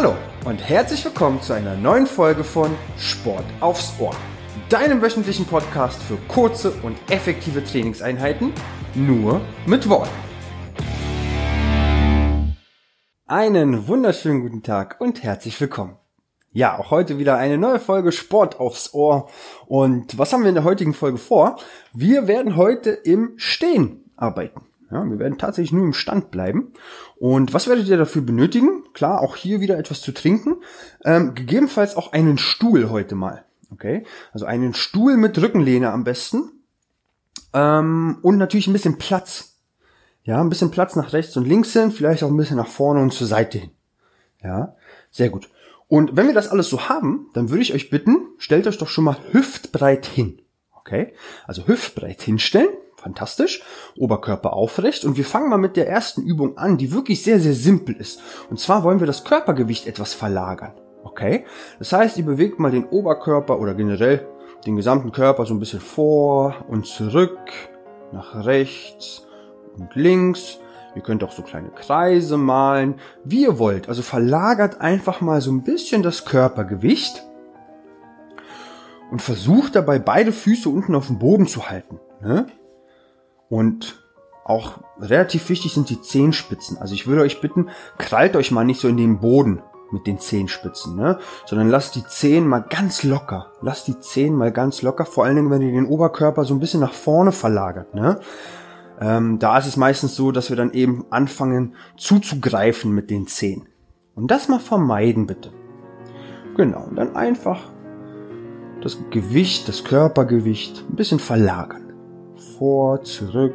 Hallo und herzlich willkommen zu einer neuen Folge von Sport aufs Ohr, deinem wöchentlichen Podcast für kurze und effektive Trainingseinheiten, nur mit Worten. Einen wunderschönen guten Tag und herzlich willkommen. Ja, auch heute wieder eine neue Folge Sport aufs Ohr. Und was haben wir in der heutigen Folge vor? Wir werden heute im Stehen arbeiten. Ja, wir werden tatsächlich nur im Stand bleiben. Und was werdet ihr dafür benötigen? Klar, auch hier wieder etwas zu trinken. Ähm, gegebenenfalls auch einen Stuhl heute mal. Okay, also einen Stuhl mit Rückenlehne am besten. Ähm, und natürlich ein bisschen Platz. Ja, ein bisschen Platz nach rechts und links hin, vielleicht auch ein bisschen nach vorne und zur Seite hin. Ja, sehr gut. Und wenn wir das alles so haben, dann würde ich euch bitten, stellt euch doch schon mal hüftbreit hin. Okay? Also hüftbreit hinstellen. Fantastisch. Oberkörper aufrecht. Und wir fangen mal mit der ersten Übung an, die wirklich sehr, sehr simpel ist. Und zwar wollen wir das Körpergewicht etwas verlagern. Okay? Das heißt, ihr bewegt mal den Oberkörper oder generell den gesamten Körper so ein bisschen vor und zurück, nach rechts und links Ihr könnt auch so kleine Kreise malen, wie ihr wollt. Also verlagert einfach mal so ein bisschen das Körpergewicht und versucht dabei beide Füße unten auf dem Boden zu halten. Ne? Und auch relativ wichtig sind die Zehenspitzen. Also ich würde euch bitten, krallt euch mal nicht so in den Boden mit den Zehenspitzen, ne? sondern lasst die Zehen mal ganz locker. Lasst die Zehen mal ganz locker, vor allen Dingen, wenn ihr den Oberkörper so ein bisschen nach vorne verlagert. Ne? Ähm, da ist es meistens so, dass wir dann eben anfangen zuzugreifen mit den Zehen. Und das mal vermeiden bitte. Genau, und dann einfach das Gewicht, das Körpergewicht ein bisschen verlagern. Vor, zurück,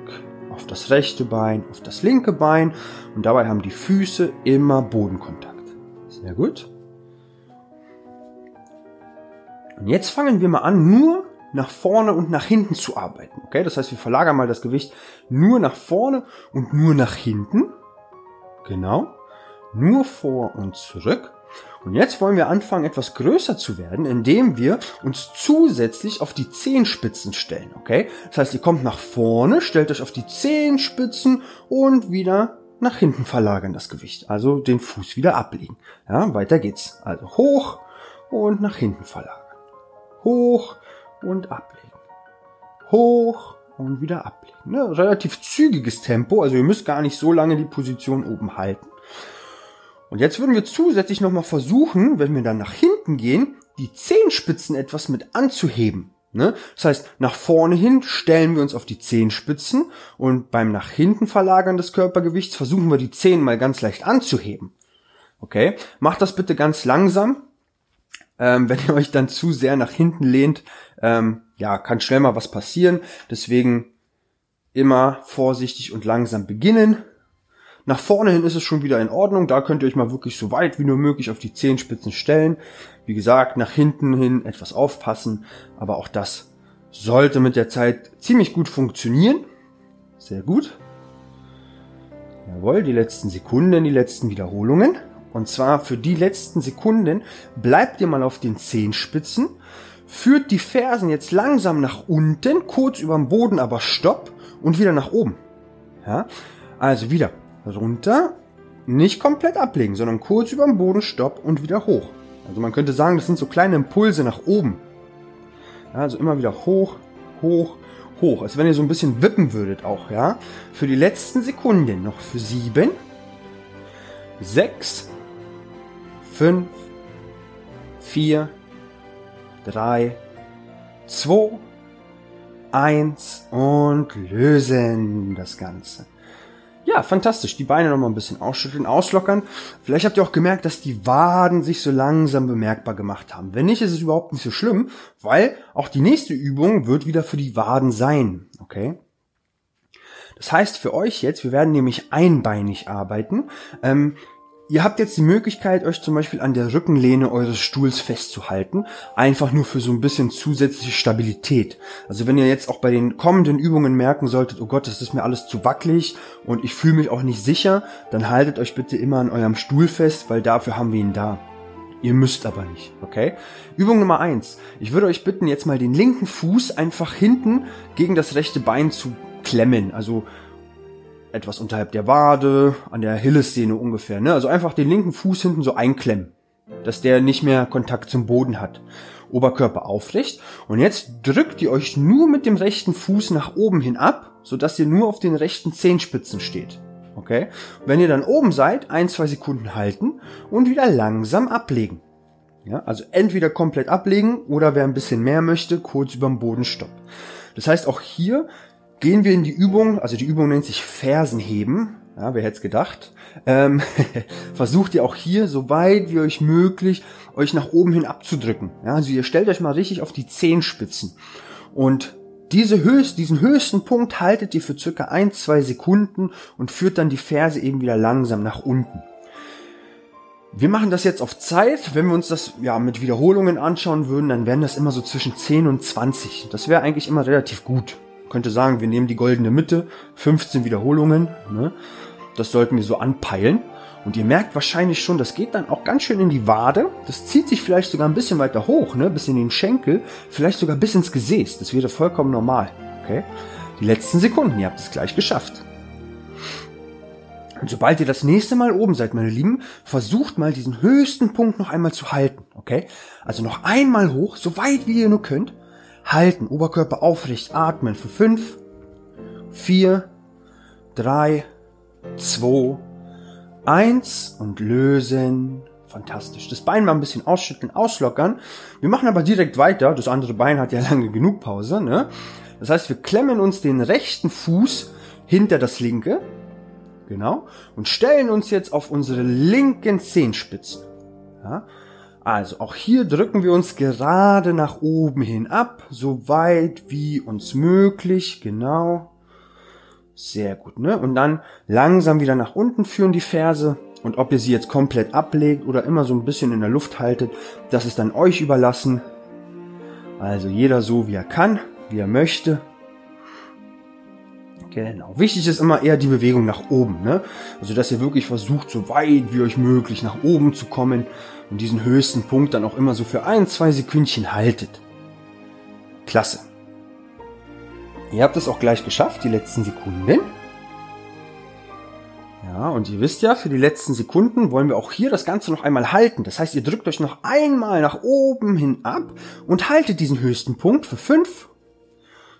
auf das rechte Bein, auf das linke Bein und dabei haben die Füße immer Bodenkontakt. Sehr gut. Und jetzt fangen wir mal an, nur nach vorne und nach hinten zu arbeiten. Okay, das heißt, wir verlagern mal das Gewicht nur nach vorne und nur nach hinten. Genau. Nur vor und zurück. Und jetzt wollen wir anfangen, etwas größer zu werden, indem wir uns zusätzlich auf die Zehenspitzen stellen. Okay? Das heißt, ihr kommt nach vorne, stellt euch auf die Zehenspitzen und wieder nach hinten verlagern das Gewicht. Also den Fuß wieder ablegen. Ja, weiter geht's. Also hoch und nach hinten verlagern. Hoch und ablegen. Hoch und wieder ablegen. Ne? Relativ zügiges Tempo, also ihr müsst gar nicht so lange die Position oben halten. Und jetzt würden wir zusätzlich nochmal versuchen, wenn wir dann nach hinten gehen, die Zehenspitzen etwas mit anzuheben. Ne? Das heißt, nach vorne hin stellen wir uns auf die Zehenspitzen und beim nach hinten verlagern des Körpergewichts versuchen wir die Zehen mal ganz leicht anzuheben. Okay? Macht das bitte ganz langsam. Ähm, wenn ihr euch dann zu sehr nach hinten lehnt, ähm, ja, kann schnell mal was passieren. Deswegen immer vorsichtig und langsam beginnen. Nach vorne hin ist es schon wieder in Ordnung. Da könnt ihr euch mal wirklich so weit wie nur möglich auf die Zehenspitzen stellen. Wie gesagt, nach hinten hin etwas aufpassen. Aber auch das sollte mit der Zeit ziemlich gut funktionieren. Sehr gut. Jawohl, die letzten Sekunden, die letzten Wiederholungen. Und zwar für die letzten Sekunden bleibt ihr mal auf den Zehenspitzen führt die Fersen jetzt langsam nach unten, kurz über dem Boden, aber stopp und wieder nach oben. Ja? Also wieder runter, nicht komplett ablegen, sondern kurz über dem Boden, stopp und wieder hoch. Also man könnte sagen, das sind so kleine Impulse nach oben. Ja, also immer wieder hoch, hoch, hoch. Als wenn ihr so ein bisschen wippen würdet auch, ja. Für die letzten Sekunden noch für sieben, sechs, fünf, vier, 3, 2, 1 und lösen das Ganze. Ja, fantastisch. Die Beine nochmal ein bisschen ausschütteln, auslockern. Vielleicht habt ihr auch gemerkt, dass die Waden sich so langsam bemerkbar gemacht haben. Wenn nicht, ist es überhaupt nicht so schlimm, weil auch die nächste Übung wird wieder für die Waden sein. Okay? Das heißt für euch jetzt, wir werden nämlich einbeinig arbeiten. Ähm, Ihr habt jetzt die Möglichkeit, euch zum Beispiel an der Rückenlehne eures Stuhls festzuhalten, einfach nur für so ein bisschen zusätzliche Stabilität. Also wenn ihr jetzt auch bei den kommenden Übungen merken solltet, oh Gott, das ist mir alles zu wackelig und ich fühle mich auch nicht sicher, dann haltet euch bitte immer an eurem Stuhl fest, weil dafür haben wir ihn da. Ihr müsst aber nicht, okay? Übung Nummer eins: Ich würde euch bitten, jetzt mal den linken Fuß einfach hinten gegen das rechte Bein zu klemmen. Also etwas unterhalb der Wade, an der Hillessehne ungefähr. Ne? Also einfach den linken Fuß hinten so einklemmen, dass der nicht mehr Kontakt zum Boden hat. Oberkörper aufrecht. Und jetzt drückt ihr euch nur mit dem rechten Fuß nach oben hin ab, sodass ihr nur auf den rechten Zehenspitzen steht. Okay? Wenn ihr dann oben seid, ein, zwei Sekunden halten und wieder langsam ablegen. Ja, also entweder komplett ablegen oder wer ein bisschen mehr möchte, kurz über dem Boden stopp. Das heißt, auch hier gehen wir in die Übung, also die Übung nennt sich Fersenheben. Ja, wer hätte es gedacht? Ähm, versucht ihr auch hier, so weit wie euch möglich, euch nach oben hin abzudrücken. Ja, also ihr stellt euch mal richtig auf die Zehenspitzen. Und diese höchst, diesen höchsten Punkt haltet ihr für circa ein, zwei Sekunden und führt dann die Ferse eben wieder langsam nach unten. Wir machen das jetzt auf Zeit. Wenn wir uns das ja mit Wiederholungen anschauen würden, dann wären das immer so zwischen 10 und 20. Das wäre eigentlich immer relativ gut. Könnte sagen, wir nehmen die goldene Mitte, 15 Wiederholungen. Ne? Das sollten wir so anpeilen. Und ihr merkt wahrscheinlich schon, das geht dann auch ganz schön in die Wade. Das zieht sich vielleicht sogar ein bisschen weiter hoch, ne? bis in den Schenkel, vielleicht sogar bis ins Gesäß. Das wäre vollkommen normal. Okay? Die letzten Sekunden, ihr habt es gleich geschafft. Und sobald ihr das nächste Mal oben seid, meine Lieben, versucht mal diesen höchsten Punkt noch einmal zu halten. Okay? Also noch einmal hoch, so weit wie ihr nur könnt. Halten, Oberkörper aufrecht, atmen für fünf, vier, drei, zwei, eins und lösen. Fantastisch. Das Bein mal ein bisschen ausschütteln, auslockern. Wir machen aber direkt weiter. Das andere Bein hat ja lange genug Pause. Ne? Das heißt, wir klemmen uns den rechten Fuß hinter das linke Genau. Und stellen uns jetzt auf unsere linken Zehenspitzen. Ja. Also auch hier drücken wir uns gerade nach oben hin ab, so weit wie uns möglich. Genau. Sehr gut, ne? Und dann langsam wieder nach unten führen die Ferse. Und ob ihr sie jetzt komplett ablegt oder immer so ein bisschen in der Luft haltet, das ist dann euch überlassen. Also jeder so wie er kann, wie er möchte. Genau. Wichtig ist immer eher die Bewegung nach oben, ne? Also, dass ihr wirklich versucht, so weit wie euch möglich nach oben zu kommen und diesen höchsten Punkt dann auch immer so für ein, zwei Sekündchen haltet. Klasse. Ihr habt es auch gleich geschafft, die letzten Sekunden. Ja, und ihr wisst ja, für die letzten Sekunden wollen wir auch hier das Ganze noch einmal halten. Das heißt, ihr drückt euch noch einmal nach oben hin ab und haltet diesen höchsten Punkt für fünf,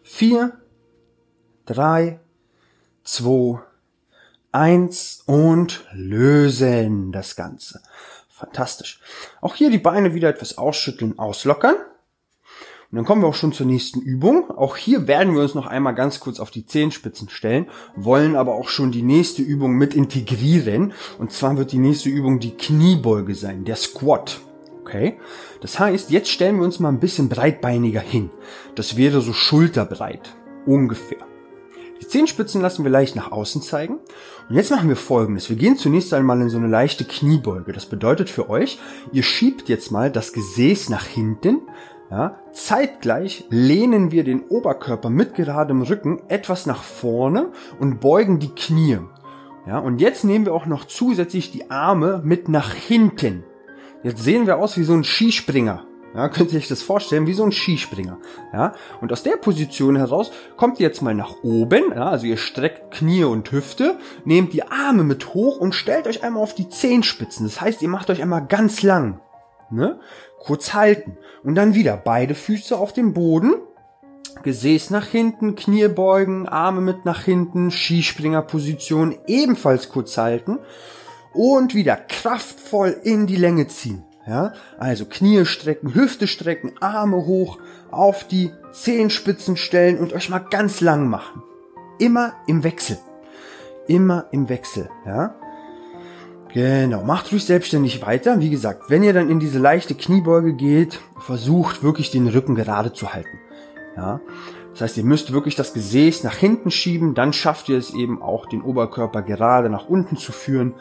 vier, drei, 2, 1 und lösen das Ganze. Fantastisch. Auch hier die Beine wieder etwas ausschütteln, auslockern. Und dann kommen wir auch schon zur nächsten Übung. Auch hier werden wir uns noch einmal ganz kurz auf die Zehenspitzen stellen, wollen aber auch schon die nächste Übung mit integrieren. Und zwar wird die nächste Übung die Kniebeuge sein, der Squat. Okay? Das heißt, jetzt stellen wir uns mal ein bisschen breitbeiniger hin. Das wäre so schulterbreit. Ungefähr. Die Zehenspitzen lassen wir leicht nach außen zeigen. Und jetzt machen wir folgendes. Wir gehen zunächst einmal in so eine leichte Kniebeuge. Das bedeutet für euch, ihr schiebt jetzt mal das Gesäß nach hinten. Ja, zeitgleich lehnen wir den Oberkörper mit geradem Rücken etwas nach vorne und beugen die Knie. Ja, und jetzt nehmen wir auch noch zusätzlich die Arme mit nach hinten. Jetzt sehen wir aus wie so ein Skispringer. Ja, könnt ihr euch das vorstellen, wie so ein Skispringer. Ja, und aus der Position heraus kommt ihr jetzt mal nach oben. Ja, also ihr streckt Knie und Hüfte, nehmt die Arme mit hoch und stellt euch einmal auf die Zehenspitzen. Das heißt, ihr macht euch einmal ganz lang. Ne? Kurz halten. Und dann wieder beide Füße auf dem Boden. Gesäß nach hinten, Knie beugen, Arme mit nach hinten, Skispringerposition ebenfalls kurz halten. Und wieder kraftvoll in die Länge ziehen. Ja, also Knie strecken, Hüfte strecken, Arme hoch, auf die Zehenspitzen stellen und euch mal ganz lang machen. Immer im Wechsel. Immer im Wechsel, ja. Genau, macht ruhig selbstständig weiter. Wie gesagt, wenn ihr dann in diese leichte Kniebeuge geht, versucht wirklich den Rücken gerade zu halten. Ja. Das heißt, ihr müsst wirklich das Gesäß nach hinten schieben, dann schafft ihr es eben auch, den Oberkörper gerade nach unten zu führen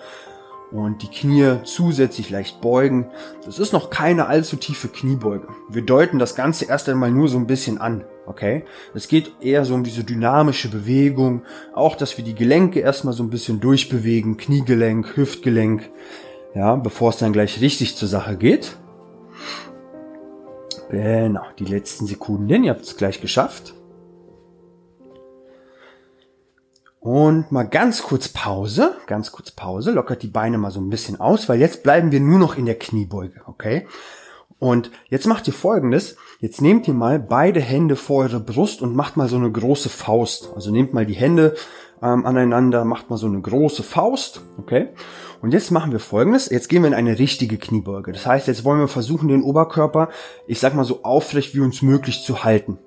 und die Knie zusätzlich leicht beugen. Das ist noch keine allzu tiefe Kniebeuge. Wir deuten das Ganze erst einmal nur so ein bisschen an. Okay? Es geht eher so um diese dynamische Bewegung. Auch, dass wir die Gelenke erstmal so ein bisschen durchbewegen. Kniegelenk, Hüftgelenk. Ja, bevor es dann gleich richtig zur Sache geht. Genau, die letzten Sekunden. Ihr habt es gleich geschafft. Und mal ganz kurz Pause, ganz kurz Pause, lockert die Beine mal so ein bisschen aus, weil jetzt bleiben wir nur noch in der Kniebeuge, okay? Und jetzt macht ihr folgendes, jetzt nehmt ihr mal beide Hände vor eure Brust und macht mal so eine große Faust. Also nehmt mal die Hände ähm, aneinander, macht mal so eine große Faust, okay? Und jetzt machen wir folgendes, jetzt gehen wir in eine richtige Kniebeuge. Das heißt, jetzt wollen wir versuchen, den Oberkörper, ich sag mal so aufrecht wie uns möglich zu halten.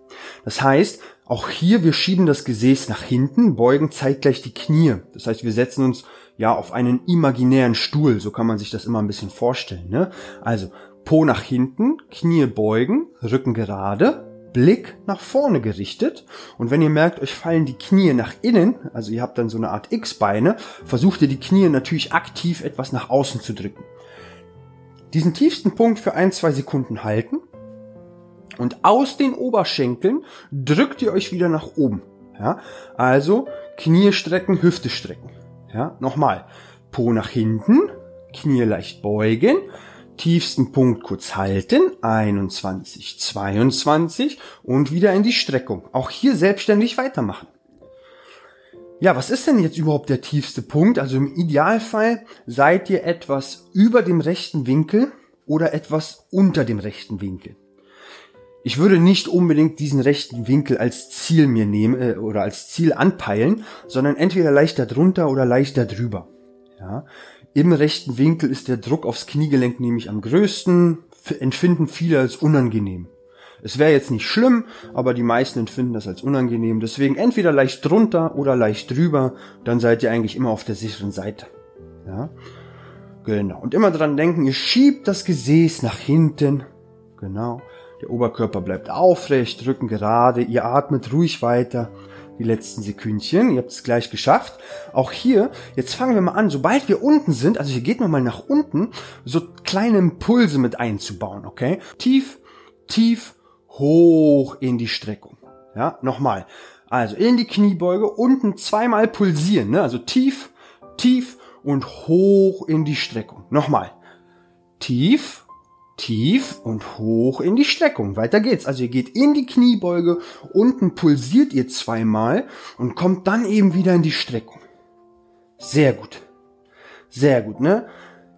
Das heißt, auch hier, wir schieben das Gesäß nach hinten, beugen zeitgleich die Knie. Das heißt, wir setzen uns ja auf einen imaginären Stuhl. So kann man sich das immer ein bisschen vorstellen. Ne? Also Po nach hinten, Knie beugen, Rücken gerade, Blick nach vorne gerichtet. Und wenn ihr merkt, euch fallen die Knie nach innen, also ihr habt dann so eine Art X-Beine, versucht ihr die Knie natürlich aktiv etwas nach außen zu drücken. Diesen tiefsten Punkt für ein, zwei Sekunden halten und aus den Oberschenkeln drückt ihr euch wieder nach oben. Ja, also Knie strecken, Hüfte strecken. Ja, nochmal. Po nach hinten, Knie leicht beugen, tiefsten Punkt kurz halten, 21, 22 und wieder in die Streckung. Auch hier selbstständig weitermachen. Ja, was ist denn jetzt überhaupt der tiefste Punkt? Also im Idealfall seid ihr etwas über dem rechten Winkel oder etwas unter dem rechten Winkel ich würde nicht unbedingt diesen rechten Winkel als Ziel mir nehmen äh, oder als Ziel anpeilen, sondern entweder leicht darunter oder leicht darüber. Ja. Im rechten Winkel ist der Druck aufs Kniegelenk nämlich am größten, empfinden viele als unangenehm. Es wäre jetzt nicht schlimm, aber die meisten empfinden das als unangenehm. Deswegen entweder leicht drunter oder leicht drüber, dann seid ihr eigentlich immer auf der sicheren Seite. Ja. Genau. Und immer dran denken, ihr schiebt das Gesäß nach hinten. Genau. Der Oberkörper bleibt aufrecht, Rücken gerade, ihr atmet ruhig weiter. Die letzten Sekündchen, ihr habt es gleich geschafft. Auch hier, jetzt fangen wir mal an, sobald wir unten sind, also hier geht nochmal nach unten, so kleine Impulse mit einzubauen, okay? Tief, tief, hoch in die Streckung. Ja, nochmal. Also in die Kniebeuge, unten zweimal pulsieren, ne? Also tief, tief und hoch in die Streckung. Nochmal. Tief, tief und hoch in die Streckung. Weiter geht's. Also ihr geht in die Kniebeuge, unten pulsiert ihr zweimal und kommt dann eben wieder in die Streckung. Sehr gut. Sehr gut, ne?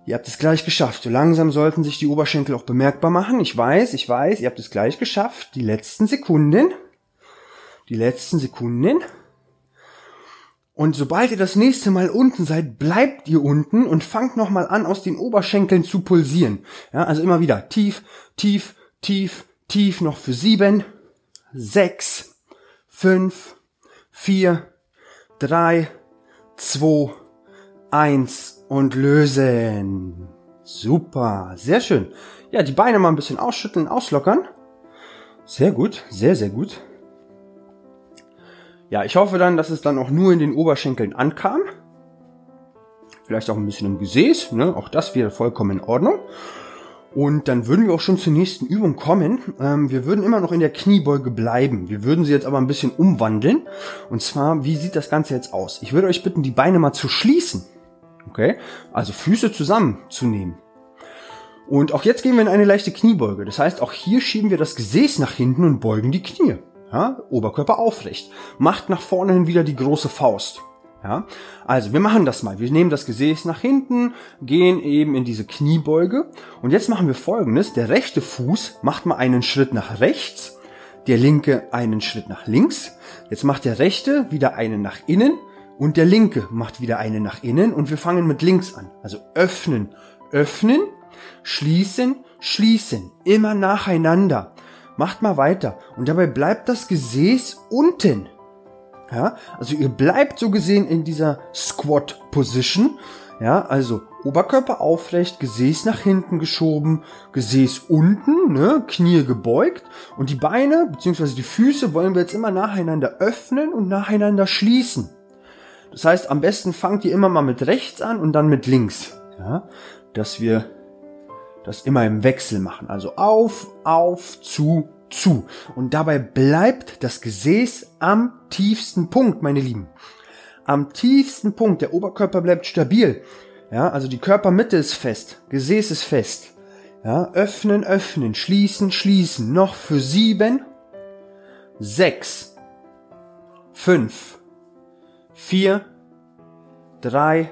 Ihr habt es gleich geschafft. So langsam sollten sich die Oberschenkel auch bemerkbar machen. Ich weiß, ich weiß, ihr habt es gleich geschafft. Die letzten Sekunden. Die letzten Sekunden. Und sobald ihr das nächste Mal unten seid, bleibt ihr unten und fangt nochmal an, aus den Oberschenkeln zu pulsieren. Ja, also immer wieder tief, tief, tief, tief, noch für sieben, sechs, fünf, vier, drei, zwei, eins und lösen. Super, sehr schön. Ja, die Beine mal ein bisschen ausschütteln, auslockern. Sehr gut, sehr, sehr gut. Ja, ich hoffe dann, dass es dann auch nur in den Oberschenkeln ankam. Vielleicht auch ein bisschen im Gesäß, ne? auch das wäre vollkommen in Ordnung. Und dann würden wir auch schon zur nächsten Übung kommen. Ähm, wir würden immer noch in der Kniebeuge bleiben. Wir würden sie jetzt aber ein bisschen umwandeln. Und zwar, wie sieht das Ganze jetzt aus? Ich würde euch bitten, die Beine mal zu schließen. Okay? Also Füße zusammenzunehmen. Und auch jetzt gehen wir in eine leichte Kniebeuge. Das heißt, auch hier schieben wir das Gesäß nach hinten und beugen die Knie. Ja, Oberkörper aufrecht. Macht nach vorne hin wieder die große Faust. Ja, also wir machen das mal. Wir nehmen das Gesäß nach hinten, gehen eben in diese Kniebeuge und jetzt machen wir folgendes. Der rechte Fuß macht mal einen Schritt nach rechts, der linke einen Schritt nach links. Jetzt macht der rechte wieder einen nach innen und der linke macht wieder einen nach innen und wir fangen mit links an. Also öffnen, öffnen, schließen, schließen, immer nacheinander. Macht mal weiter. Und dabei bleibt das Gesäß unten. Ja, also ihr bleibt so gesehen in dieser Squat Position. Ja, also Oberkörper aufrecht, Gesäß nach hinten geschoben, Gesäß unten, ne, Knie gebeugt und die Beine bzw. die Füße wollen wir jetzt immer nacheinander öffnen und nacheinander schließen. Das heißt, am besten fangt ihr immer mal mit rechts an und dann mit links, ja, dass wir das immer im Wechsel machen. Also auf, auf, zu, zu. Und dabei bleibt das Gesäß am tiefsten Punkt, meine Lieben. Am tiefsten Punkt. Der Oberkörper bleibt stabil. Ja, also die Körpermitte ist fest. Gesäß ist fest. Ja, öffnen, öffnen, schließen, schließen. Noch für sieben, sechs, fünf, vier, drei,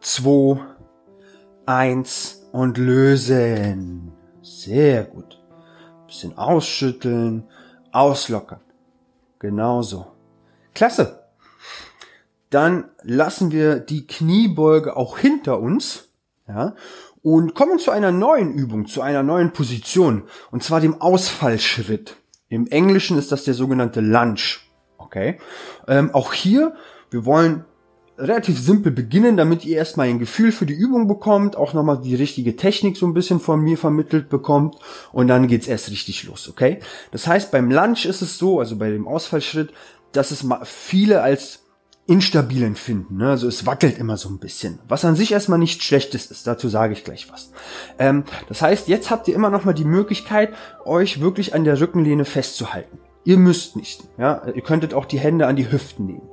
zwei, eins und lösen. Sehr gut. Bisschen ausschütteln, auslockern. Genauso. Klasse. Dann lassen wir die Kniebeuge auch hinter uns. Ja, und kommen zu einer neuen Übung, zu einer neuen Position, und zwar dem Ausfallschritt. Im Englischen ist das der sogenannte Lunge. Okay. Ähm, auch hier, wir wollen relativ simpel beginnen, damit ihr erstmal ein Gefühl für die Übung bekommt, auch nochmal die richtige Technik so ein bisschen von mir vermittelt bekommt und dann geht's erst richtig los, okay? Das heißt, beim Lunge ist es so, also bei dem Ausfallschritt, dass es viele als instabil empfinden. Ne? Also es wackelt immer so ein bisschen. Was an sich erstmal nichts Schlechtes ist. Dazu sage ich gleich was. Ähm, das heißt, jetzt habt ihr immer noch mal die Möglichkeit, euch wirklich an der Rückenlehne festzuhalten. Ihr müsst nicht. Ja? Ihr könntet auch die Hände an die Hüften nehmen.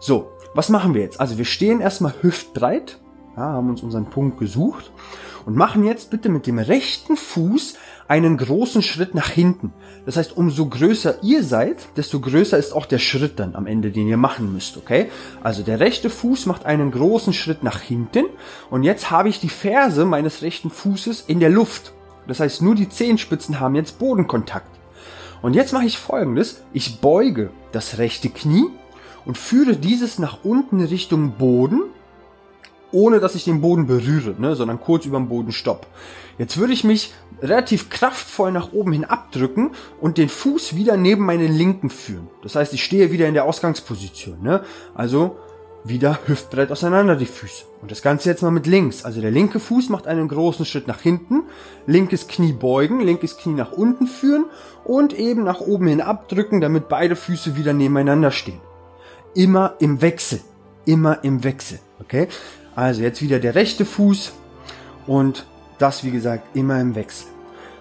So, was machen wir jetzt? Also wir stehen erstmal hüftbreit, ja, haben uns unseren Punkt gesucht und machen jetzt bitte mit dem rechten Fuß einen großen Schritt nach hinten. Das heißt, umso größer ihr seid, desto größer ist auch der Schritt dann am Ende, den ihr machen müsst, okay? Also der rechte Fuß macht einen großen Schritt nach hinten und jetzt habe ich die Ferse meines rechten Fußes in der Luft. Das heißt, nur die Zehenspitzen haben jetzt Bodenkontakt. Und jetzt mache ich folgendes. Ich beuge das rechte Knie und führe dieses nach unten Richtung Boden, ohne dass ich den Boden berühre, ne, sondern kurz über dem Boden stopp. Jetzt würde ich mich relativ kraftvoll nach oben hin abdrücken und den Fuß wieder neben meinen linken führen. Das heißt, ich stehe wieder in der Ausgangsposition. Ne? Also wieder hüftbreit auseinander die Füße. Und das Ganze jetzt mal mit links. Also der linke Fuß macht einen großen Schritt nach hinten, linkes Knie beugen, linkes Knie nach unten führen und eben nach oben hin abdrücken, damit beide Füße wieder nebeneinander stehen. Immer im Wechsel. Immer im Wechsel. Okay? Also jetzt wieder der rechte Fuß und das wie gesagt immer im Wechsel.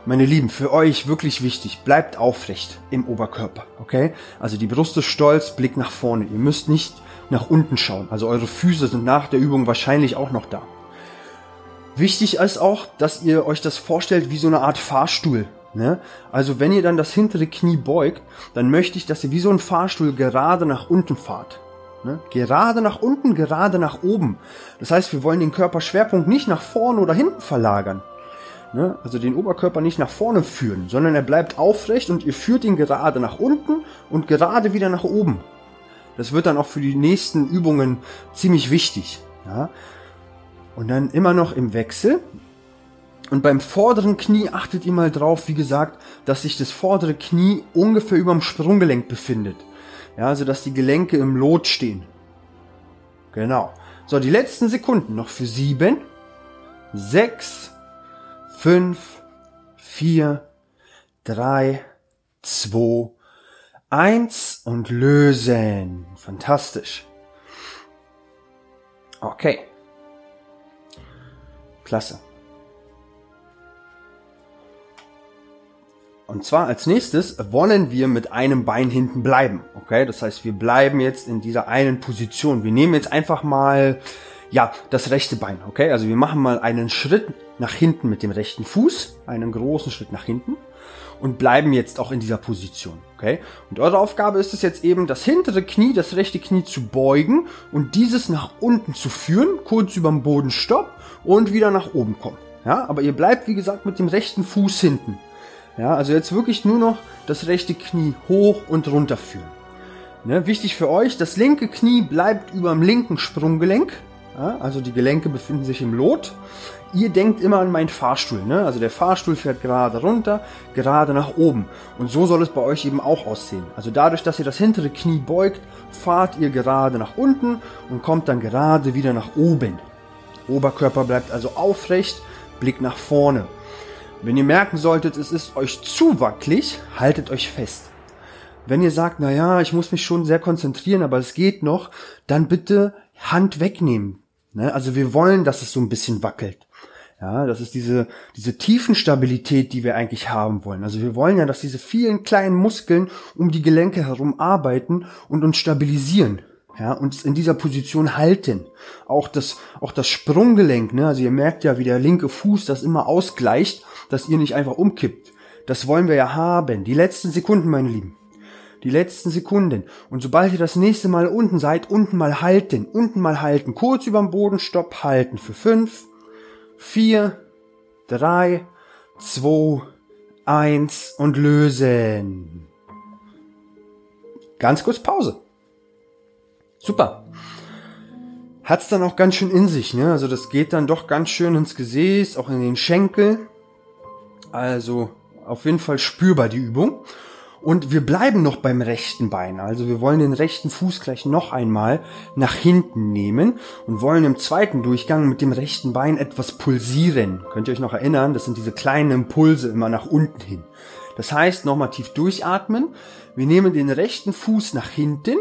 Meine Lieben, für euch wirklich wichtig, bleibt aufrecht im Oberkörper, okay? Also die Brust ist stolz, Blick nach vorne. Ihr müsst nicht nach unten schauen. Also eure Füße sind nach der Übung wahrscheinlich auch noch da. Wichtig ist auch, dass ihr euch das vorstellt wie so eine Art Fahrstuhl. Ne? Also wenn ihr dann das hintere Knie beugt, dann möchte ich, dass ihr wie so ein Fahrstuhl gerade nach unten fahrt. Ne? Gerade nach unten, gerade nach oben. Das heißt, wir wollen den Körperschwerpunkt nicht nach vorne oder hinten verlagern. Ne? Also den Oberkörper nicht nach vorne führen, sondern er bleibt aufrecht und ihr führt ihn gerade nach unten und gerade wieder nach oben. Das wird dann auch für die nächsten Übungen ziemlich wichtig. Ja? Und dann immer noch im Wechsel. Und beim vorderen Knie achtet ihr mal drauf, wie gesagt, dass sich das vordere Knie ungefähr über dem Sprunggelenk befindet. Ja, also dass die Gelenke im Lot stehen. Genau. So, die letzten Sekunden noch für sieben, sechs, fünf, vier, drei, zwei, eins und lösen. Fantastisch. Okay. Klasse. Und zwar als nächstes wollen wir mit einem Bein hinten bleiben. Okay, das heißt, wir bleiben jetzt in dieser einen Position. Wir nehmen jetzt einfach mal, ja, das rechte Bein. Okay, also wir machen mal einen Schritt nach hinten mit dem rechten Fuß, einen großen Schritt nach hinten und bleiben jetzt auch in dieser Position. Okay, und eure Aufgabe ist es jetzt eben, das hintere Knie, das rechte Knie zu beugen und dieses nach unten zu führen, kurz über dem Boden stopp und wieder nach oben kommen. Ja, aber ihr bleibt, wie gesagt, mit dem rechten Fuß hinten. Ja, also jetzt wirklich nur noch das rechte Knie hoch und runter führen. Ne, wichtig für euch, das linke Knie bleibt über dem linken Sprunggelenk. Ja, also die Gelenke befinden sich im Lot. Ihr denkt immer an meinen Fahrstuhl. Ne? Also der Fahrstuhl fährt gerade runter, gerade nach oben. Und so soll es bei euch eben auch aussehen. Also dadurch, dass ihr das hintere Knie beugt, fahrt ihr gerade nach unten und kommt dann gerade wieder nach oben. Oberkörper bleibt also aufrecht, Blick nach vorne. Wenn ihr merken solltet, es ist euch zu wackelig, haltet euch fest. Wenn ihr sagt, na ja, ich muss mich schon sehr konzentrieren, aber es geht noch, dann bitte Hand wegnehmen. Ne? Also wir wollen, dass es so ein bisschen wackelt. Ja, das ist diese, diese Tiefenstabilität, die wir eigentlich haben wollen. Also wir wollen ja, dass diese vielen kleinen Muskeln um die Gelenke herum arbeiten und uns stabilisieren ja, uns in dieser Position halten. Auch das, auch das Sprunggelenk, ne, also ihr merkt ja, wie der linke Fuß das immer ausgleicht, dass ihr nicht einfach umkippt. Das wollen wir ja haben. Die letzten Sekunden, meine Lieben. Die letzten Sekunden. Und sobald ihr das nächste Mal unten seid, unten mal halten. Unten mal halten. Kurz überm Boden, stopp, halten. Für fünf, vier, drei, zwei, eins und lösen. Ganz kurz Pause. Super. Hat's dann auch ganz schön in sich, ne? Also das geht dann doch ganz schön ins Gesäß, auch in den Schenkel. Also auf jeden Fall spürbar die Übung. Und wir bleiben noch beim rechten Bein. Also wir wollen den rechten Fuß gleich noch einmal nach hinten nehmen und wollen im zweiten Durchgang mit dem rechten Bein etwas pulsieren. Könnt ihr euch noch erinnern? Das sind diese kleinen Impulse immer nach unten hin. Das heißt, nochmal tief durchatmen. Wir nehmen den rechten Fuß nach hinten,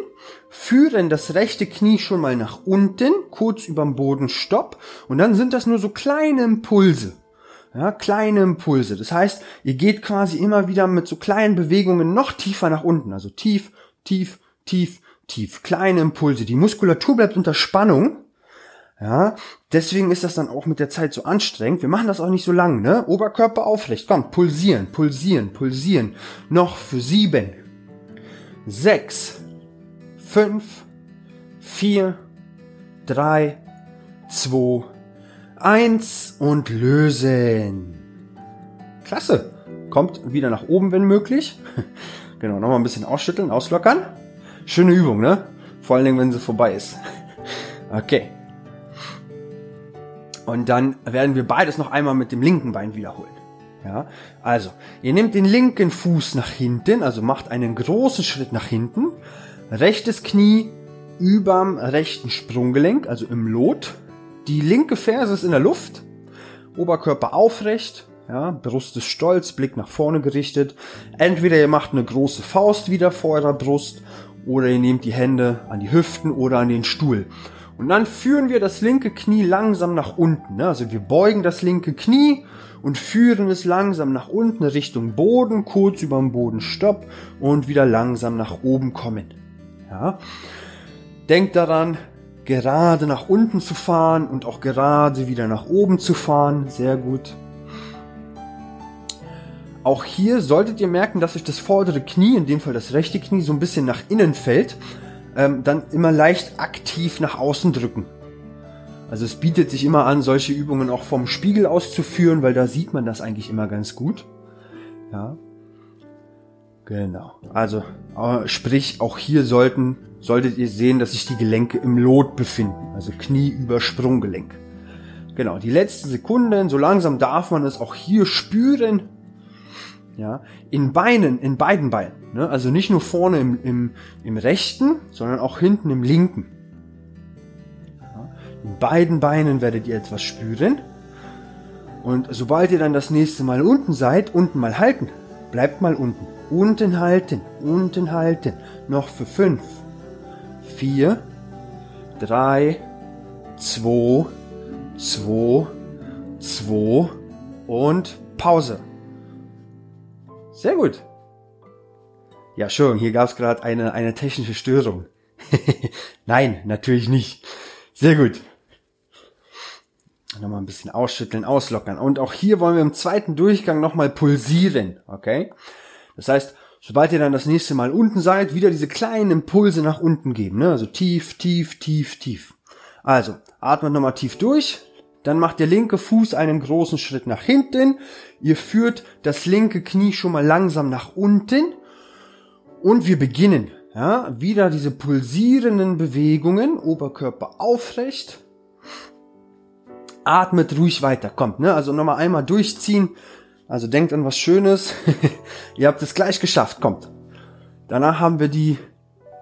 führen das rechte Knie schon mal nach unten, kurz überm Boden, stopp. Und dann sind das nur so kleine Impulse. Ja, kleine Impulse. Das heißt, ihr geht quasi immer wieder mit so kleinen Bewegungen noch tiefer nach unten. Also tief, tief, tief, tief. Kleine Impulse. Die Muskulatur bleibt unter Spannung. Ja, deswegen ist das dann auch mit der Zeit so anstrengend. Wir machen das auch nicht so lang, ne? Oberkörper aufrecht. Komm, pulsieren, pulsieren, pulsieren. Noch für sieben, sechs, fünf, vier, drei, zwei, eins und lösen. Klasse. Kommt wieder nach oben, wenn möglich. genau, nochmal ein bisschen ausschütteln, auslockern. Schöne Übung, ne? Vor allen Dingen, wenn sie vorbei ist. okay. Und dann werden wir beides noch einmal mit dem linken Bein wiederholen. Ja, also, ihr nehmt den linken Fuß nach hinten, also macht einen großen Schritt nach hinten, rechtes Knie überm rechten Sprunggelenk, also im Lot, die linke Ferse ist in der Luft, Oberkörper aufrecht, ja, Brust ist stolz, Blick nach vorne gerichtet. Entweder ihr macht eine große Faust wieder vor eurer Brust oder ihr nehmt die Hände an die Hüften oder an den Stuhl. Und dann führen wir das linke Knie langsam nach unten. Ne? Also wir beugen das linke Knie und führen es langsam nach unten Richtung Boden, kurz über dem Boden Stopp und wieder langsam nach oben kommen. Ja? Denkt daran, gerade nach unten zu fahren und auch gerade wieder nach oben zu fahren. Sehr gut. Auch hier solltet ihr merken, dass euch das vordere Knie, in dem Fall das rechte Knie, so ein bisschen nach innen fällt. Ähm, dann immer leicht aktiv nach außen drücken. Also es bietet sich immer an, solche Übungen auch vom Spiegel auszuführen, weil da sieht man das eigentlich immer ganz gut. Ja. Genau. Also, äh, sprich, auch hier sollten, solltet ihr sehen, dass sich die Gelenke im Lot befinden. Also Knie über Sprunggelenk. Genau. Die letzten Sekunden, so langsam darf man es auch hier spüren. Ja. In Beinen, in beiden Beinen. Ne? Also nicht nur vorne im, im, im rechten, sondern auch hinten im linken. Ja. In beiden Beinen werdet ihr etwas spüren. Und sobald ihr dann das nächste Mal unten seid, unten mal halten. Bleibt mal unten. Unten halten, unten halten. Noch für fünf, vier, drei, zwei, zwei, zwei und Pause. Sehr gut. Ja, schon, hier gab es gerade eine, eine technische Störung. Nein, natürlich nicht. Sehr gut. Nochmal ein bisschen ausschütteln, auslockern. Und auch hier wollen wir im zweiten Durchgang nochmal pulsieren. Okay? Das heißt, sobald ihr dann das nächste Mal unten seid, wieder diese kleinen Impulse nach unten geben. Ne? Also tief, tief, tief, tief. Also, atmet nochmal tief durch. Dann macht der linke Fuß einen großen Schritt nach hinten. Ihr führt das linke Knie schon mal langsam nach unten. Und wir beginnen. Ja, wieder diese pulsierenden Bewegungen. Oberkörper aufrecht. Atmet ruhig weiter. Kommt, ne? Also nochmal einmal durchziehen. Also denkt an was Schönes. Ihr habt es gleich geschafft, kommt. Danach haben wir die,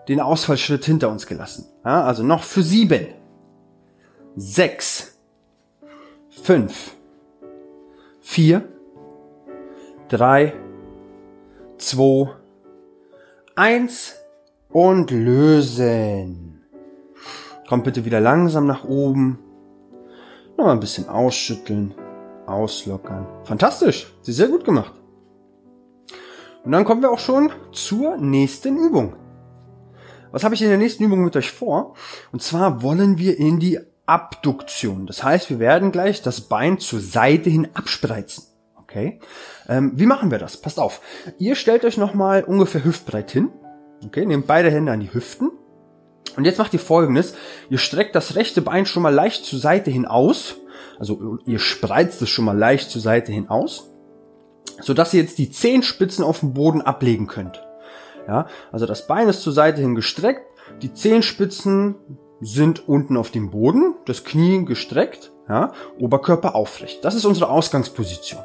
den Ausfallschritt hinter uns gelassen. Ja, also noch für sieben, sechs, fünf, vier, drei, zwei, eins und lösen. Kommt bitte wieder langsam nach oben. Noch ein bisschen ausschütteln auslockern. Fantastisch, sie sehr gut gemacht. Und dann kommen wir auch schon zur nächsten Übung. Was habe ich in der nächsten Übung mit euch vor? Und zwar wollen wir in die Abduktion. Das heißt, wir werden gleich das Bein zur Seite hin abspreizen. Okay? Ähm, wie machen wir das? Passt auf. Ihr stellt euch nochmal ungefähr hüftbreit hin. Okay, nehmt beide Hände an die Hüften. Und jetzt macht ihr folgendes. Ihr streckt das rechte Bein schon mal leicht zur Seite hin aus. Also ihr spreizt es schon mal leicht zur Seite hin aus. Sodass ihr jetzt die Zehenspitzen auf dem Boden ablegen könnt. Ja, also das Bein ist zur Seite hin gestreckt. Die Zehenspitzen sind unten auf dem Boden. Das Knie gestreckt. Ja, Oberkörper aufrecht. Das ist unsere Ausgangsposition.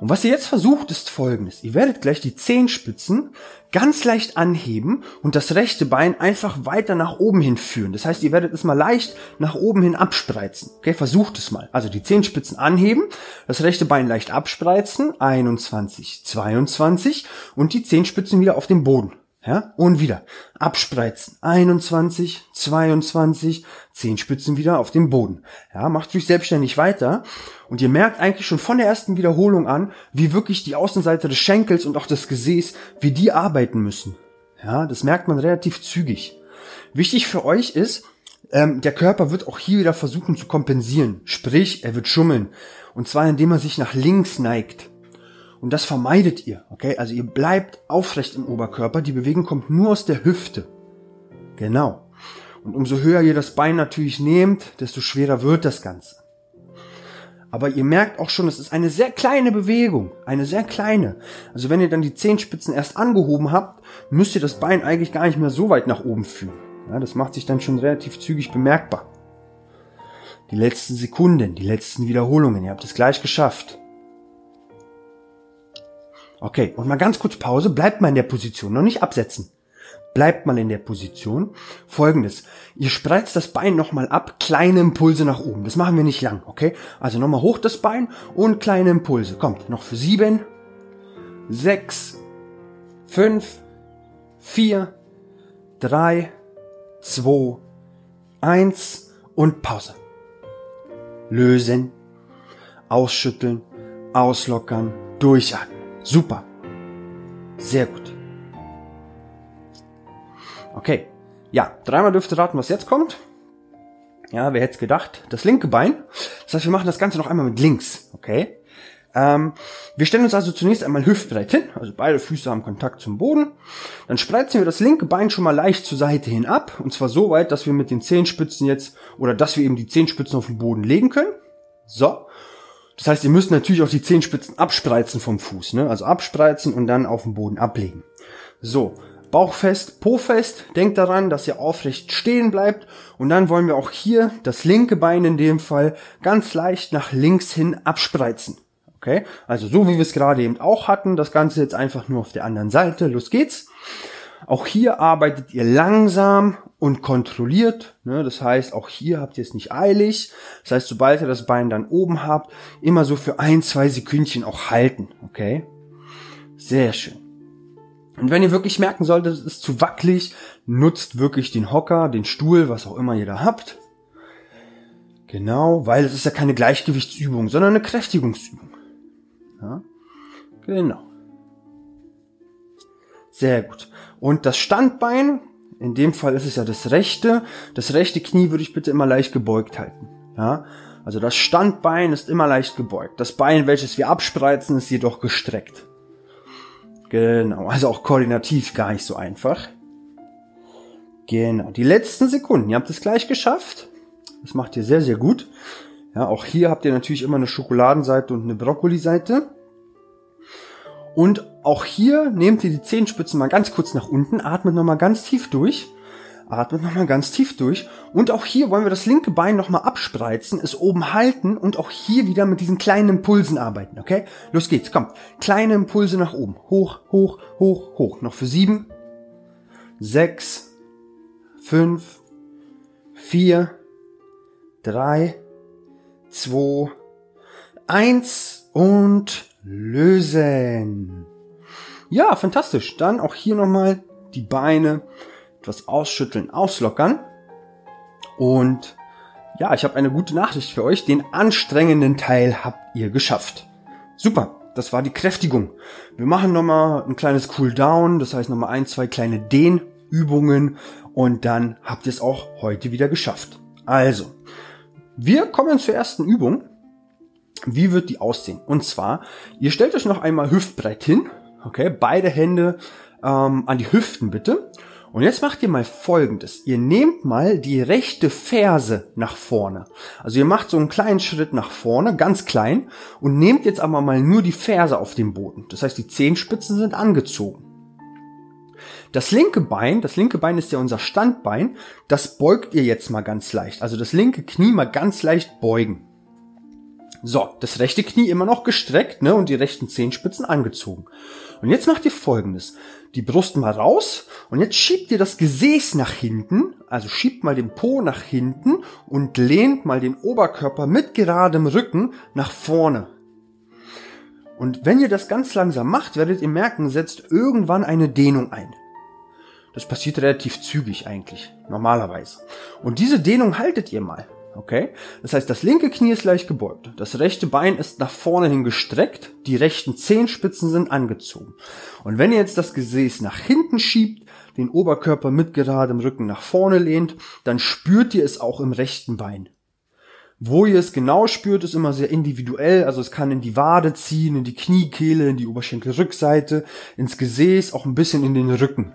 Und was ihr jetzt versucht, ist folgendes. Ihr werdet gleich die Zehenspitzen ganz leicht anheben und das rechte Bein einfach weiter nach oben hin führen. Das heißt, ihr werdet es mal leicht nach oben hin abspreizen. Okay, versucht es mal. Also die Zehenspitzen anheben, das rechte Bein leicht abspreizen, 21, 22 und die Zehenspitzen wieder auf den Boden. Ja, und wieder abspreizen. 21, 22, Zehenspitzen wieder auf dem Boden. Ja, macht euch selbstständig weiter. Und ihr merkt eigentlich schon von der ersten Wiederholung an, wie wirklich die Außenseite des Schenkels und auch des Gesäß, wie die arbeiten müssen. Ja, das merkt man relativ zügig. Wichtig für euch ist, ähm, der Körper wird auch hier wieder versuchen zu kompensieren. Sprich, er wird schummeln. Und zwar indem er sich nach links neigt. Und das vermeidet ihr, okay? Also ihr bleibt aufrecht im Oberkörper, die Bewegung kommt nur aus der Hüfte. Genau. Und umso höher ihr das Bein natürlich nehmt, desto schwerer wird das Ganze. Aber ihr merkt auch schon, es ist eine sehr kleine Bewegung, eine sehr kleine. Also wenn ihr dann die Zehenspitzen erst angehoben habt, müsst ihr das Bein eigentlich gar nicht mehr so weit nach oben führen. Ja, das macht sich dann schon relativ zügig bemerkbar. Die letzten Sekunden, die letzten Wiederholungen, ihr habt es gleich geschafft. Okay, und mal ganz kurz Pause, bleibt mal in der Position, noch nicht absetzen. Bleibt mal in der Position. Folgendes, ihr spreizt das Bein nochmal ab, kleine Impulse nach oben. Das machen wir nicht lang, okay? Also nochmal hoch das Bein und kleine Impulse. Kommt, noch für sieben, sechs, fünf, vier, drei, zwei, eins und Pause. Lösen, ausschütteln, auslockern, durchatmen. Super. Sehr gut. Okay. Ja, dreimal dürft ihr raten, was jetzt kommt. Ja, wer hätte es gedacht? Das linke Bein. Das heißt, wir machen das Ganze noch einmal mit links. Okay. Ähm, wir stellen uns also zunächst einmal hüftbreit hin, also beide Füße haben Kontakt zum Boden. Dann spreizen wir das linke Bein schon mal leicht zur Seite hin ab, und zwar so weit, dass wir mit den Zehenspitzen jetzt, oder dass wir eben die Zehenspitzen auf den Boden legen können. So. Das heißt, ihr müsst natürlich auch die Zehenspitzen abspreizen vom Fuß, ne? Also abspreizen und dann auf den Boden ablegen. So, Bauch fest, Po fest. Denkt daran, dass ihr aufrecht stehen bleibt. Und dann wollen wir auch hier das linke Bein in dem Fall ganz leicht nach links hin abspreizen. Okay? Also so wie wir es gerade eben auch hatten. Das Ganze jetzt einfach nur auf der anderen Seite. Los geht's. Auch hier arbeitet ihr langsam und kontrolliert. Ne? Das heißt, auch hier habt ihr es nicht eilig. Das heißt, sobald ihr das Bein dann oben habt, immer so für ein, zwei Sekündchen auch halten. Okay? Sehr schön. Und wenn ihr wirklich merken solltet, es ist zu wackelig, nutzt wirklich den Hocker, den Stuhl, was auch immer ihr da habt. Genau, weil es ist ja keine Gleichgewichtsübung, sondern eine Kräftigungsübung. Ja, genau. Sehr gut. Und das Standbein, in dem Fall ist es ja das rechte. Das rechte Knie würde ich bitte immer leicht gebeugt halten. Ja, also das Standbein ist immer leicht gebeugt. Das Bein, welches wir abspreizen, ist jedoch gestreckt. Genau, also auch koordinativ gar nicht so einfach. Genau, die letzten Sekunden, ihr habt es gleich geschafft. Das macht ihr sehr, sehr gut. Ja, auch hier habt ihr natürlich immer eine Schokoladenseite und eine Brokkoliseite. Und auch hier nehmt ihr die Zehenspitzen mal ganz kurz nach unten, atmet nochmal ganz tief durch. Atmet nochmal ganz tief durch. Und auch hier wollen wir das linke Bein nochmal abspreizen, es oben halten und auch hier wieder mit diesen kleinen Impulsen arbeiten, okay? Los geht's, kommt. Kleine Impulse nach oben. Hoch, hoch, hoch, hoch. Noch für sieben, sechs, fünf, vier, drei, zwei, eins und lösen. Ja, fantastisch. Dann auch hier nochmal die Beine etwas ausschütteln, auslockern. Und ja, ich habe eine gute Nachricht für euch. Den anstrengenden Teil habt ihr geschafft. Super, das war die Kräftigung. Wir machen nochmal ein kleines Cooldown, das heißt nochmal ein, zwei kleine Dehnübungen und dann habt ihr es auch heute wieder geschafft. Also, wir kommen zur ersten Übung. Wie wird die aussehen? Und zwar, ihr stellt euch noch einmal hüftbreit hin, okay, beide Hände ähm, an die Hüften bitte. Und jetzt macht ihr mal folgendes. Ihr nehmt mal die rechte Ferse nach vorne. Also ihr macht so einen kleinen Schritt nach vorne, ganz klein, und nehmt jetzt aber mal nur die Ferse auf den Boden. Das heißt, die Zehenspitzen sind angezogen. Das linke Bein, das linke Bein ist ja unser Standbein, das beugt ihr jetzt mal ganz leicht. Also das linke Knie mal ganz leicht beugen. So, das rechte Knie immer noch gestreckt, ne, und die rechten Zehenspitzen angezogen. Und jetzt macht ihr folgendes. Die Brust mal raus und jetzt schiebt ihr das Gesäß nach hinten, also schiebt mal den Po nach hinten und lehnt mal den Oberkörper mit geradem Rücken nach vorne. Und wenn ihr das ganz langsam macht, werdet ihr merken, setzt irgendwann eine Dehnung ein. Das passiert relativ zügig eigentlich, normalerweise. Und diese Dehnung haltet ihr mal. Okay? Das heißt, das linke Knie ist leicht gebeugt. Das rechte Bein ist nach vorne hin gestreckt. Die rechten Zehenspitzen sind angezogen. Und wenn ihr jetzt das Gesäß nach hinten schiebt, den Oberkörper mit geradem Rücken nach vorne lehnt, dann spürt ihr es auch im rechten Bein. Wo ihr es genau spürt, ist immer sehr individuell. Also es kann in die Wade ziehen, in die Kniekehle, in die Oberschenkelrückseite, ins Gesäß, auch ein bisschen in den Rücken.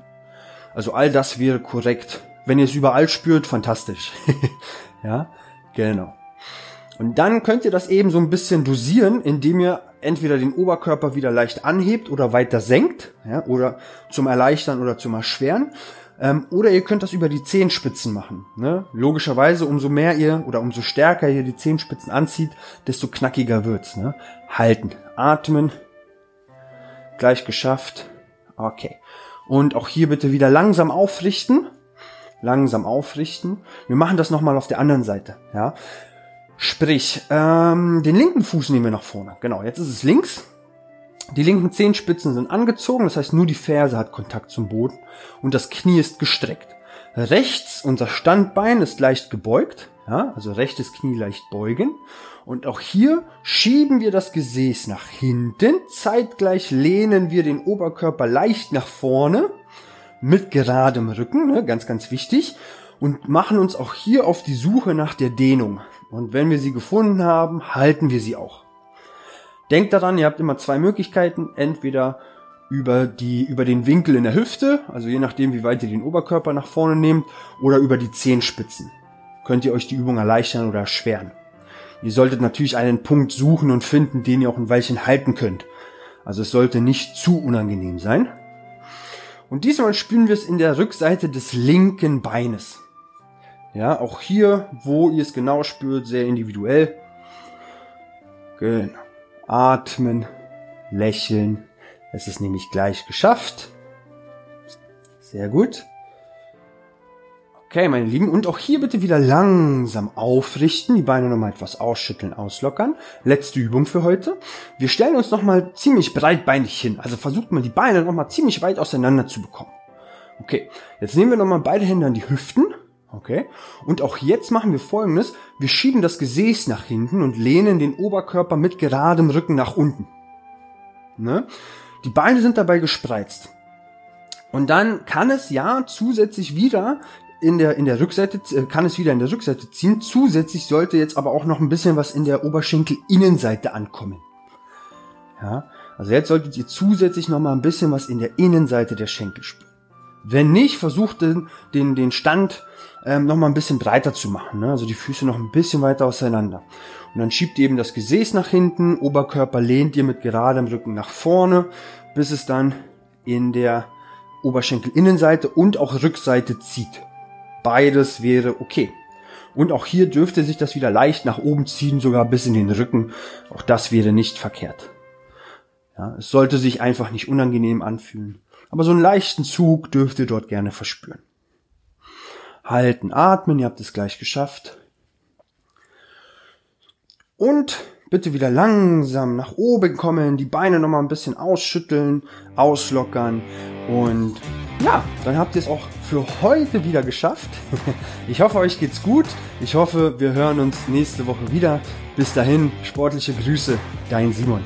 Also all das wäre korrekt. Wenn ihr es überall spürt, fantastisch. ja, genau. Und dann könnt ihr das eben so ein bisschen dosieren, indem ihr entweder den Oberkörper wieder leicht anhebt oder weiter senkt, ja, oder zum Erleichtern oder zum Erschweren. Ähm, oder ihr könnt das über die Zehenspitzen machen. Ne? Logischerweise, umso mehr ihr oder umso stärker ihr die Zehenspitzen anzieht, desto knackiger wird's. Ne? Halten, atmen, gleich geschafft. Okay. Und auch hier bitte wieder langsam aufrichten. Langsam aufrichten. Wir machen das nochmal auf der anderen Seite. Ja. Sprich, ähm, den linken Fuß nehmen wir nach vorne. Genau, jetzt ist es links. Die linken Zehenspitzen sind angezogen, das heißt nur die Ferse hat Kontakt zum Boden und das Knie ist gestreckt. Rechts unser Standbein ist leicht gebeugt, ja, also rechtes Knie leicht beugen und auch hier schieben wir das Gesäß nach hinten. Zeitgleich lehnen wir den Oberkörper leicht nach vorne mit geradem Rücken, ne, ganz, ganz wichtig. Und machen uns auch hier auf die Suche nach der Dehnung. Und wenn wir sie gefunden haben, halten wir sie auch. Denkt daran, ihr habt immer zwei Möglichkeiten. Entweder über die, über den Winkel in der Hüfte, also je nachdem, wie weit ihr den Oberkörper nach vorne nehmt, oder über die Zehenspitzen. Könnt ihr euch die Übung erleichtern oder erschweren. Ihr solltet natürlich einen Punkt suchen und finden, den ihr auch ein Weilchen halten könnt. Also es sollte nicht zu unangenehm sein. Und diesmal spüren wir es in der Rückseite des linken Beines. Ja, auch hier, wo ihr es genau spürt, sehr individuell. Genau. Atmen, lächeln. Es ist nämlich gleich geschafft. Sehr gut. Okay, meine Lieben, und auch hier bitte wieder langsam aufrichten, die Beine nochmal etwas ausschütteln, auslockern. Letzte Übung für heute. Wir stellen uns nochmal ziemlich breitbeinig hin, also versucht mal die Beine nochmal ziemlich weit auseinander zu bekommen. Okay, jetzt nehmen wir nochmal beide Hände an die Hüften, okay, und auch jetzt machen wir folgendes, wir schieben das Gesäß nach hinten und lehnen den Oberkörper mit geradem Rücken nach unten. Ne? Die Beine sind dabei gespreizt. Und dann kann es ja zusätzlich wieder in der, in der Rückseite, äh, kann es wieder in der Rückseite ziehen. Zusätzlich sollte jetzt aber auch noch ein bisschen was in der Oberschenkelinnenseite ankommen. Ja, also jetzt solltet ihr zusätzlich noch mal ein bisschen was in der Innenseite der Schenkel spüren. Wenn nicht, versucht den, den, den Stand ähm, noch mal ein bisschen breiter zu machen. Ne? Also die Füße noch ein bisschen weiter auseinander. Und dann schiebt ihr eben das Gesäß nach hinten, Oberkörper lehnt ihr mit geradem Rücken nach vorne, bis es dann in der Oberschenkelinnenseite und auch Rückseite zieht. Beides wäre okay. Und auch hier dürfte sich das wieder leicht nach oben ziehen, sogar bis in den Rücken. Auch das wäre nicht verkehrt. Ja, es sollte sich einfach nicht unangenehm anfühlen. Aber so einen leichten Zug dürft ihr dort gerne verspüren. Halten, atmen, ihr habt es gleich geschafft. Und bitte wieder langsam nach oben kommen, die Beine nochmal ein bisschen ausschütteln, auslockern und ja, dann habt ihr es auch für heute wieder geschafft. Ich hoffe, euch geht's gut. Ich hoffe, wir hören uns nächste Woche wieder. Bis dahin, sportliche Grüße, dein Simon.